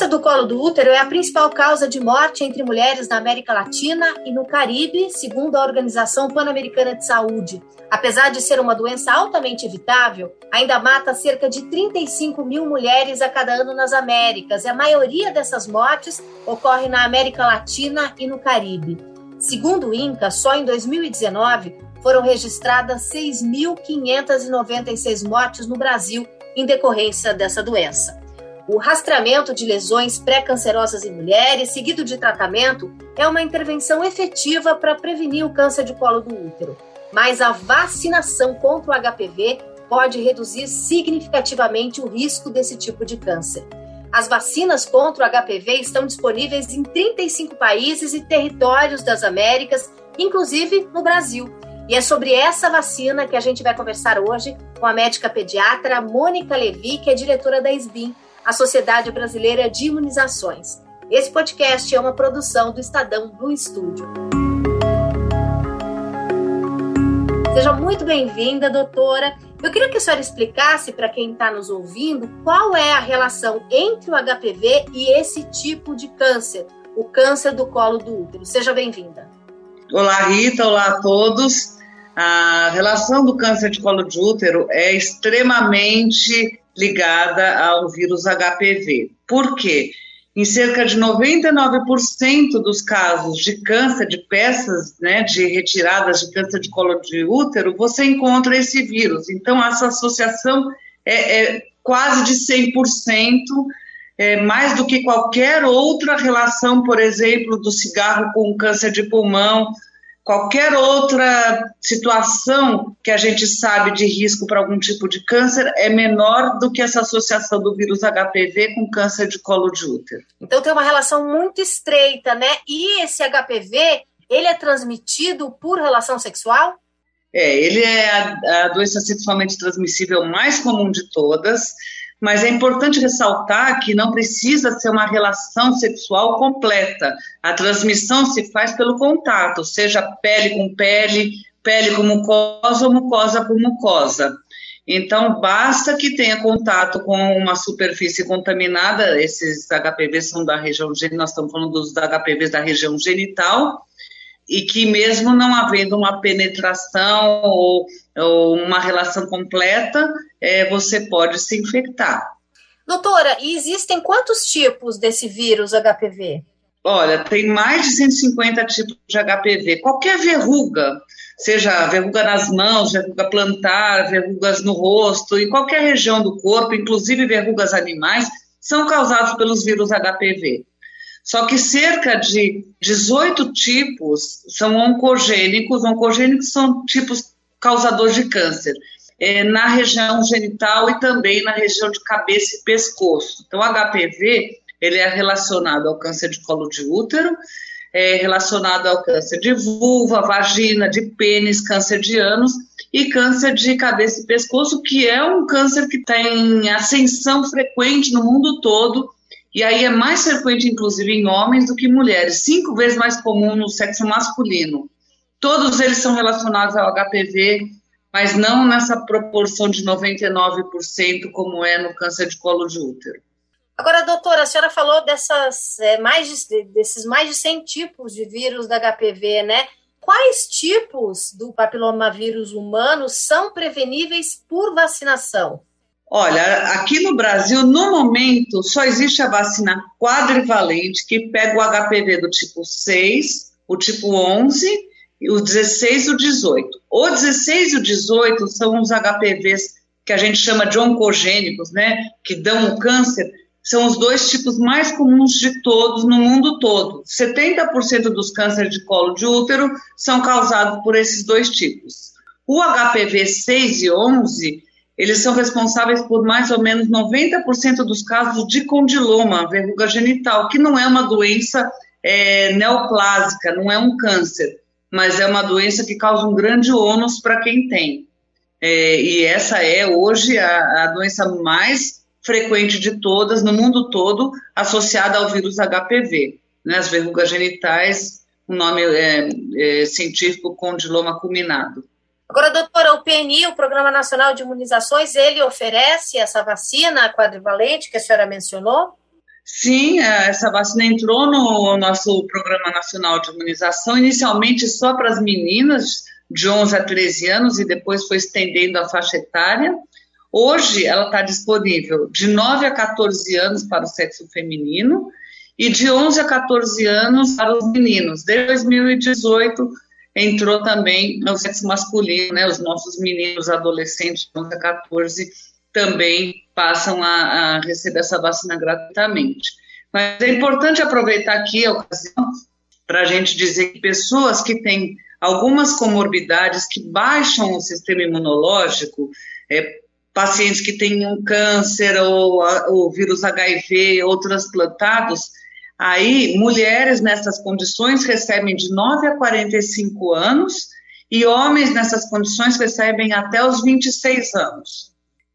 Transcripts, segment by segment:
câncer do colo do útero é a principal causa de morte entre mulheres na América Latina e no Caribe, segundo a Organização Pan-Americana de Saúde. Apesar de ser uma doença altamente evitável, ainda mata cerca de 35 mil mulheres a cada ano nas Américas, e a maioria dessas mortes ocorre na América Latina e no Caribe. Segundo o INCA, só em 2019 foram registradas 6.596 mortes no Brasil em decorrência dessa doença. O rastreamento de lesões pré-cancerosas em mulheres, seguido de tratamento, é uma intervenção efetiva para prevenir o câncer de colo do útero. Mas a vacinação contra o HPV pode reduzir significativamente o risco desse tipo de câncer. As vacinas contra o HPV estão disponíveis em 35 países e territórios das Américas, inclusive no Brasil. E é sobre essa vacina que a gente vai conversar hoje com a médica pediatra Mônica Levi, que é diretora da SBIM, a Sociedade Brasileira de Imunizações. Esse podcast é uma produção do Estadão do Estúdio. Seja muito bem-vinda, doutora. Eu queria que a senhora explicasse para quem está nos ouvindo qual é a relação entre o HPV e esse tipo de câncer, o câncer do colo do útero. Seja bem-vinda. Olá, Rita. Olá a todos. A relação do câncer de colo de útero é extremamente ligada ao vírus HPV. Por quê? Em cerca de 99% dos casos de câncer de peças, né, de retiradas de câncer de colo de útero, você encontra esse vírus. Então, essa associação é, é quase de 100%, é, mais do que qualquer outra relação, por exemplo, do cigarro com câncer de pulmão, qualquer outra situação que a gente sabe de risco para algum tipo de câncer é menor do que essa associação do vírus HPV com câncer de colo de útero. Então tem uma relação muito estreita, né? E esse HPV, ele é transmitido por relação sexual? É, ele é a, a doença sexualmente transmissível mais comum de todas mas é importante ressaltar que não precisa ser uma relação sexual completa. A transmissão se faz pelo contato, seja pele com pele, pele com mucosa ou mucosa com mucosa. Então, basta que tenha contato com uma superfície contaminada, esses HPVs são da região genital, nós estamos falando dos HPVs da região genital, e que mesmo não havendo uma penetração ou, ou uma relação completa, é, você pode se infectar. Doutora, e existem quantos tipos desse vírus HPV? Olha, tem mais de 150 tipos de HPV. Qualquer verruga, seja verruga nas mãos, verruga plantar, verrugas no rosto, em qualquer região do corpo, inclusive verrugas animais, são causados pelos vírus HPV. Só que cerca de 18 tipos são oncogênicos, oncogênicos são tipos causadores de câncer, é, na região genital e também na região de cabeça e pescoço. Então, o HPV ele é relacionado ao câncer de colo de útero, é relacionado ao câncer de vulva, vagina, de pênis, câncer de ânus e câncer de cabeça e pescoço, que é um câncer que tem ascensão frequente no mundo todo e aí é mais frequente, inclusive, em homens do que mulheres, cinco vezes mais comum no sexo masculino. Todos eles são relacionados ao HPV, mas não nessa proporção de 99%, como é no câncer de colo de útero. Agora, doutora, a senhora falou dessas, é, mais de, desses mais de 100 tipos de vírus da HPV, né? Quais tipos do papilomavírus humano são preveníveis por vacinação? Olha, aqui no Brasil, no momento, só existe a vacina quadrivalente, que pega o HPV do tipo 6, o tipo 11, o 16 e o 18. O 16 e o 18 são os HPVs que a gente chama de oncogênicos, né, que dão o câncer, são os dois tipos mais comuns de todos no mundo todo. 70% dos cânceres de colo de útero são causados por esses dois tipos. O HPV 6 e 11 eles são responsáveis por mais ou menos 90% dos casos de condiloma, verruga genital, que não é uma doença é, neoplásica, não é um câncer, mas é uma doença que causa um grande ônus para quem tem. É, e essa é hoje a, a, doença mais frequente de todas, no mundo todo, associada ao vírus HPV. Né, as verrugas genitais, o nome é, é científico condiloma culminado. Agora, doutora, o PNI, o Programa Nacional de Imunizações, ele oferece essa vacina quadrivalente que a senhora mencionou? Sim, é, essa vacina entrou no nosso Programa Nacional de Imunização, inicialmente só para as meninas de 11 a 13 anos e depois foi estendendo a faixa etária. Hoje ela está disponível de 9 a 14 anos para o sexo feminino e de 11 a 14 anos para os meninos. Desde 2018 entrou também o sexo masculino, né? Os nossos meninos adolescentes de 11 a 14 também passam a, a receber essa vacina gratuitamente. Mas é importante aproveitar aqui a ocasião para a gente dizer que pessoas que têm algumas comorbidades que baixam o sistema imunológico, é, pacientes que têm um câncer ou o vírus HIV ou transplantados, aí mulheres nessas condições recebem de 9 a 45 anos e homens nessas condições recebem até os 26 anos.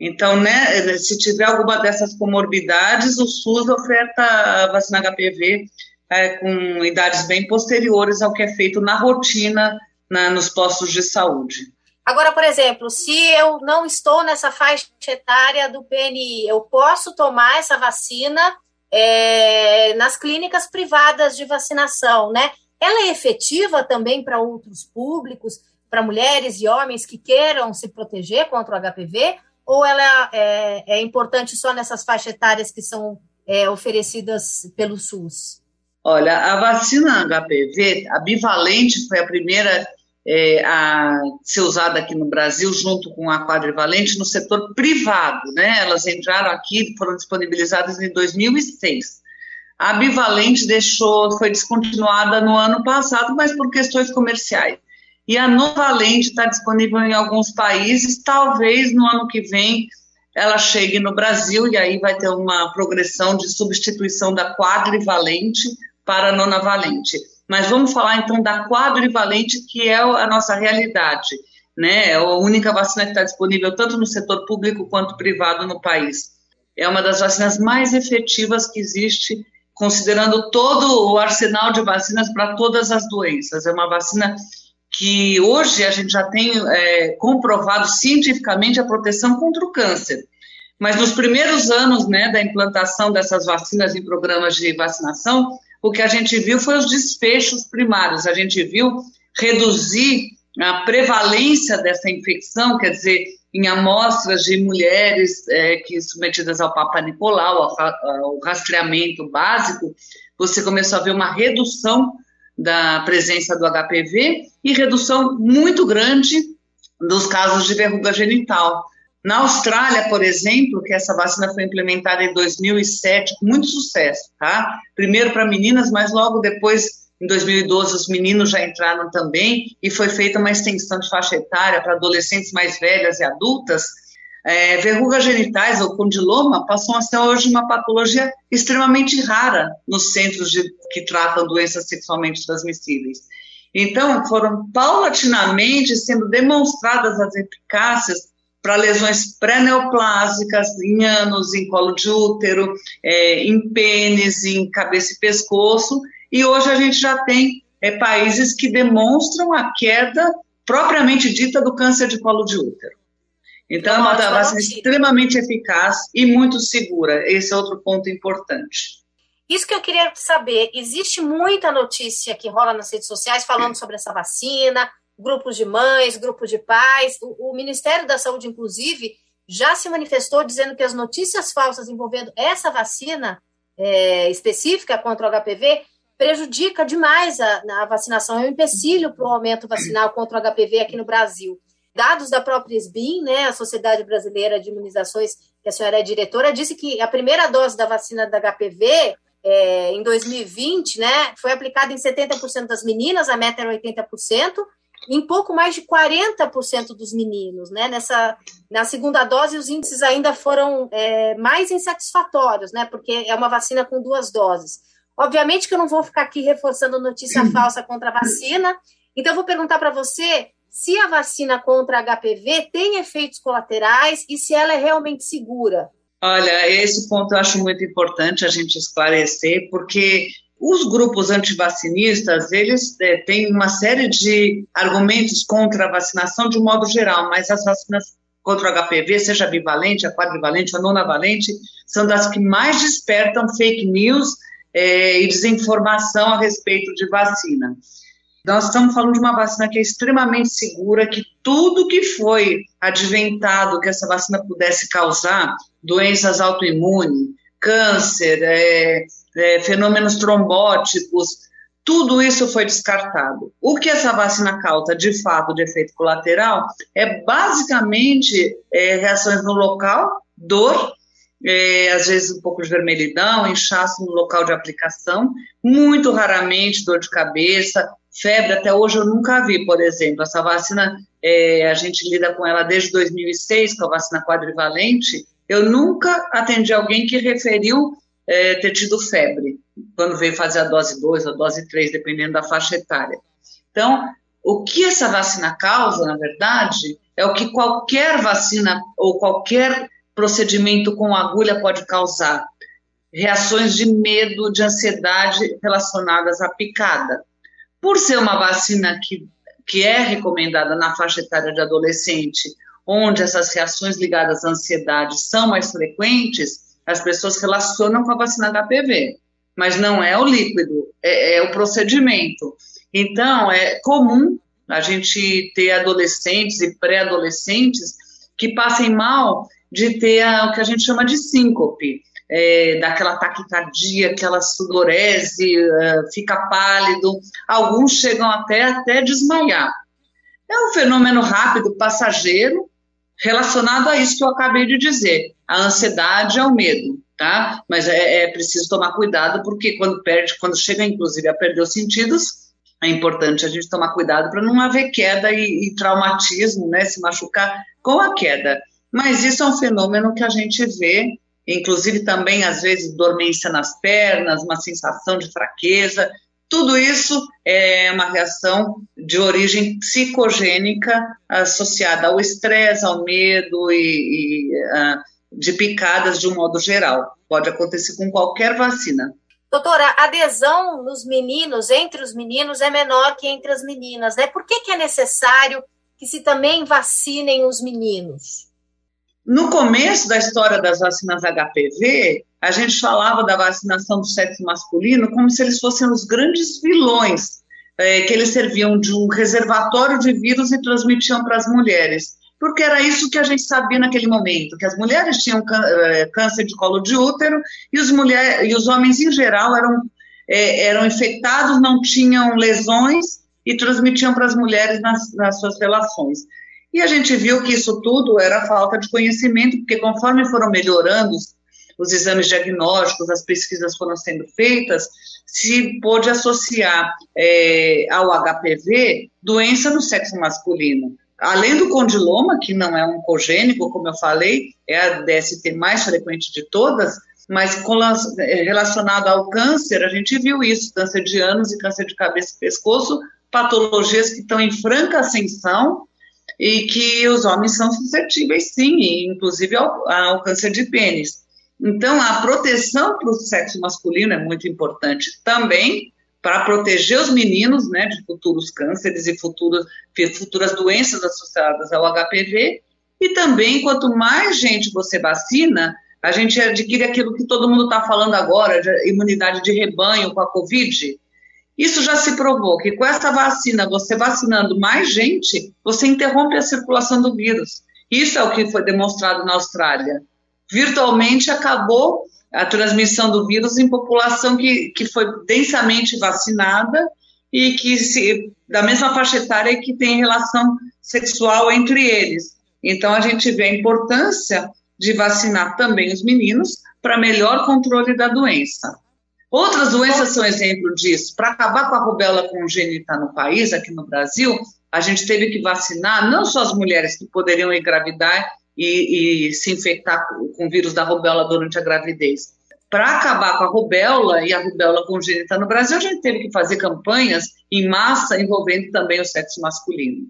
Então, né, se tiver alguma dessas comorbidades, o SUS oferta a vacina HPV é, com idades bem posteriores ao que é feito na rotina na, nos postos de saúde. Agora, por exemplo, se eu não estou nessa faixa etária do PNI, eu posso tomar essa vacina é, nas clínicas privadas de vacinação, né? Ela é efetiva também para outros públicos, para mulheres e homens que queiram se proteger contra o HPV? Ou ela é, é importante só nessas faixas etárias que são é, oferecidas pelo SUS? Olha, a vacina HPV, a bivalente, foi a primeira é, a ser usada aqui no Brasil, junto com a quadrivalente, no setor privado, né? Elas entraram aqui, foram disponibilizadas em 2006. A bivalente deixou, foi descontinuada no ano passado, mas por questões comerciais. E a Novalente está disponível em alguns países, talvez no ano que vem ela chegue no Brasil e aí vai ter uma progressão de substituição da quadrivalente para a nonavalente. Mas vamos falar então da quadrivalente, que é a nossa realidade, né? É a única vacina que está disponível tanto no setor público quanto privado no país. É uma das vacinas mais efetivas que existe, considerando todo o arsenal de vacinas para todas as doenças. É uma vacina que hoje a gente já tem é, comprovado cientificamente a proteção contra o câncer. Mas nos primeiros anos né, da implantação dessas vacinas em programas de vacinação, o que a gente viu foi os desfechos primários. A gente viu reduzir a prevalência dessa infecção, quer dizer, em amostras de mulheres é, que submetidas ao Papa Nicolau, ao, ao rastreamento básico, você começou a ver uma redução da presença do HPV e redução muito grande dos casos de verruga genital. Na Austrália, por exemplo, que essa vacina foi implementada em 2007 com muito sucesso, tá? Primeiro para meninas, mas logo depois, em 2012, os meninos já entraram também e foi feita uma extensão de faixa etária para adolescentes mais velhas e adultas é, verrugas genitais ou condiloma passam a ser hoje uma patologia extremamente rara nos centros de, que tratam doenças sexualmente transmissíveis. Então, foram paulatinamente sendo demonstradas as eficácias para lesões pré-neoplásicas em anos, em colo de útero, é, em pênis, em cabeça e pescoço, e hoje a gente já tem é, países que demonstram a queda propriamente dita do câncer de colo de útero. Então, é uma vacina extremamente eficaz e muito segura. Esse é outro ponto importante. Isso que eu queria saber. Existe muita notícia que rola nas redes sociais falando sobre essa vacina, grupos de mães, grupos de pais. O, o Ministério da Saúde, inclusive, já se manifestou dizendo que as notícias falsas envolvendo essa vacina é, específica contra o HPV prejudica demais a, a vacinação, é um empecilho para o aumento vacinal contra o HPV aqui no Brasil. Dados da própria SBIM, né, a Sociedade Brasileira de Imunizações, que a senhora é diretora, disse que a primeira dose da vacina da HPV é, em 2020, né, foi aplicada em 70% das meninas, a meta era 80%, em pouco mais de 40% dos meninos, né? Nessa, na segunda dose, os índices ainda foram é, mais insatisfatórios, né? Porque é uma vacina com duas doses. Obviamente que eu não vou ficar aqui reforçando notícia falsa contra a vacina, então eu vou perguntar para você se a vacina contra HPV tem efeitos colaterais e se ela é realmente segura. Olha, esse ponto eu acho muito importante a gente esclarecer, porque os grupos antivacinistas, eles é, têm uma série de argumentos contra a vacinação de um modo geral, mas as vacinas contra o HPV, seja bivalente, a quadrivalente, a nonavalente, são das que mais despertam fake news é, e desinformação a respeito de vacina. Nós estamos falando de uma vacina que é extremamente segura, que tudo que foi adventado que essa vacina pudesse causar, doenças autoimunes, câncer, é, é, fenômenos trombóticos, tudo isso foi descartado. O que essa vacina causa, de fato, de efeito colateral, é basicamente é, reações no local, dor, é, às vezes um pouco de vermelhidão, inchaço no local de aplicação, muito raramente dor de cabeça, febre, até hoje eu nunca vi, por exemplo. Essa vacina, é, a gente lida com ela desde 2006, com a vacina quadrivalente, eu nunca atendi alguém que referiu é, ter tido febre, quando veio fazer a dose 2 ou dose 3, dependendo da faixa etária. Então, o que essa vacina causa, na verdade, é o que qualquer vacina ou qualquer procedimento com agulha pode causar. Reações de medo, de ansiedade relacionadas à picada. Por ser uma vacina que, que é recomendada na faixa etária de adolescente, onde essas reações ligadas à ansiedade são mais frequentes, as pessoas relacionam com a vacina HPV, mas não é o líquido, é, é o procedimento. Então, é comum a gente ter adolescentes e pré-adolescentes que passem mal de ter a, o que a gente chama de síncope, é, daquela taquicardia, aquela sudorese, uh, fica pálido, alguns chegam até até desmaiar. É um fenômeno rápido, passageiro, relacionado a isso que eu acabei de dizer, a ansiedade é o medo, tá? Mas é, é preciso tomar cuidado porque quando perde, quando chega inclusive a perder os sentidos, é importante a gente tomar cuidado para não haver queda e, e, traumatismo, né? Se machucar com a queda. Mas isso é um fenômeno que a gente vê, inclusive também às vezes dormência nas pernas, uma sensação de fraqueza, tudo isso é uma reação de origem psicogênica associada ao estresse, ao medo e, e uh, de picadas de um modo geral. Pode acontecer com qualquer vacina. Doutora, a adesão nos meninos, entre os meninos, é menor que entre as meninas, né? Por que, que é necessário que se também vacinem os meninos? No começo da história das vacinas HPV, a gente falava da vacinação do sexo masculino como se eles fossem os grandes vilões, é, que eles serviam de um reservatório de vírus e transmitiam para as mulheres. Porque era isso que a gente sabia naquele momento, que as mulheres tinham é, câncer de colo de útero e os, mulher, e os homens, em geral, eram, é, eram infectados, não tinham lesões e transmitiam para as mulheres nas, nas suas relações. E a gente viu que isso tudo era falta de conhecimento, porque conforme foram melhorando os, exames diagnósticos, as pesquisas foram sendo feitas, se pôde associar é, ao HPV doença no sexo masculino. Além do condiloma, que não é um cogênico, como eu falei, é a DST mais frequente de todas, mas é, relacionado ao câncer, a gente viu isso, câncer de ânus e câncer de cabeça e pescoço, patologias que estão em franca ascensão e que os homens são suscetíveis, sim, inclusive ao, ao câncer de pênis. Então, a proteção para o sexo masculino é muito importante também para proteger os meninos né, de futuros cânceres e futuros, futuras doenças associadas ao HPV. E também, quanto mais gente você vacina, a gente adquire aquilo que todo mundo está falando agora, de imunidade de rebanho com a Covid. Isso já se provou que com essa vacina, você vacinando mais gente, você interrompe a circulação do vírus. Isso é o que foi demonstrado na Austrália. Virtualmente acabou a transmissão do vírus em população que, que foi densamente vacinada e que se, da mesma faixa etária que tem relação sexual entre eles. Então a gente vê a importância de vacinar também os meninos para melhor controle da doença. Outras doenças são exemplo disso. Para acabar com a rubéola congênita no país, aqui no Brasil, a gente teve que vacinar não só as mulheres que poderiam engravidar e, e se infectar com o vírus da rubéola durante a gravidez. Para acabar com a rubéola e a rubéola congênita no Brasil, a gente teve que fazer campanhas em massa envolvendo também o sexo masculino.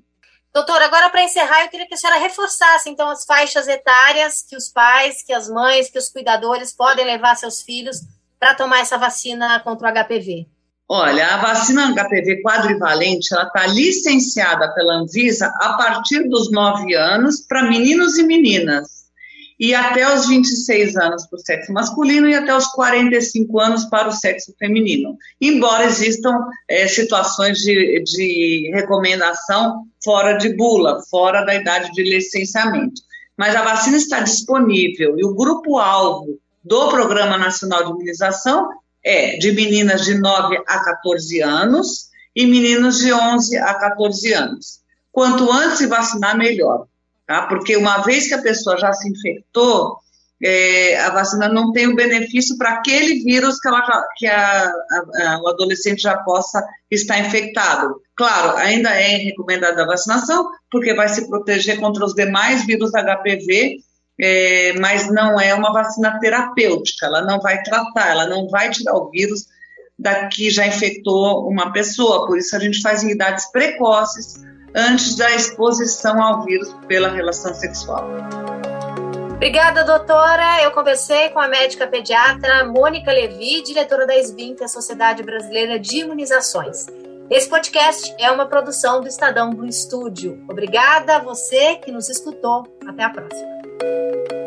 Doutora, agora para encerrar, eu queria que a senhora reforçasse então as faixas etárias que os pais, que as mães, que os cuidadores podem levar seus filhos para tomar essa vacina contra o HPV? Olha, a vacina HPV quadrivalente ela está licenciada pela Anvisa a partir dos 9 anos para meninos e meninas e até os 26 anos para o sexo masculino e até os 45 anos para o sexo feminino. Embora existam é, situações de, de recomendação fora de bula, fora da idade de licenciamento. Mas a vacina está disponível e o grupo-alvo do Programa Nacional de Imunização é de meninas de 9 a 14 anos e meninos de 11 a 14 anos. Quanto antes se vacinar, melhor tá? Porque uma vez que a pessoa já se infectou, é, a vacina não tem o benefício para aquele vírus que, ela que a, a, a, o adolescente já possa estar infectado. Claro, ainda é recomendada a vacinação, porque vai se proteger contra os demais vírus HPV, é, mas não é uma vacina terapêutica, ela não vai tratar, ela não vai tirar o vírus daqui já infectou uma pessoa, por isso a gente faz em idades precoces, antes da exposição ao vírus pela relação sexual. Obrigada, doutora. Eu conversei com a médica pediatra Mônica Levi, diretora da SBIMP, a Sociedade Brasileira de Imunizações. Esse podcast é uma produção do Estadão Blue Studio. Obrigada a você que nos escutou. Até a próxima. Thank you.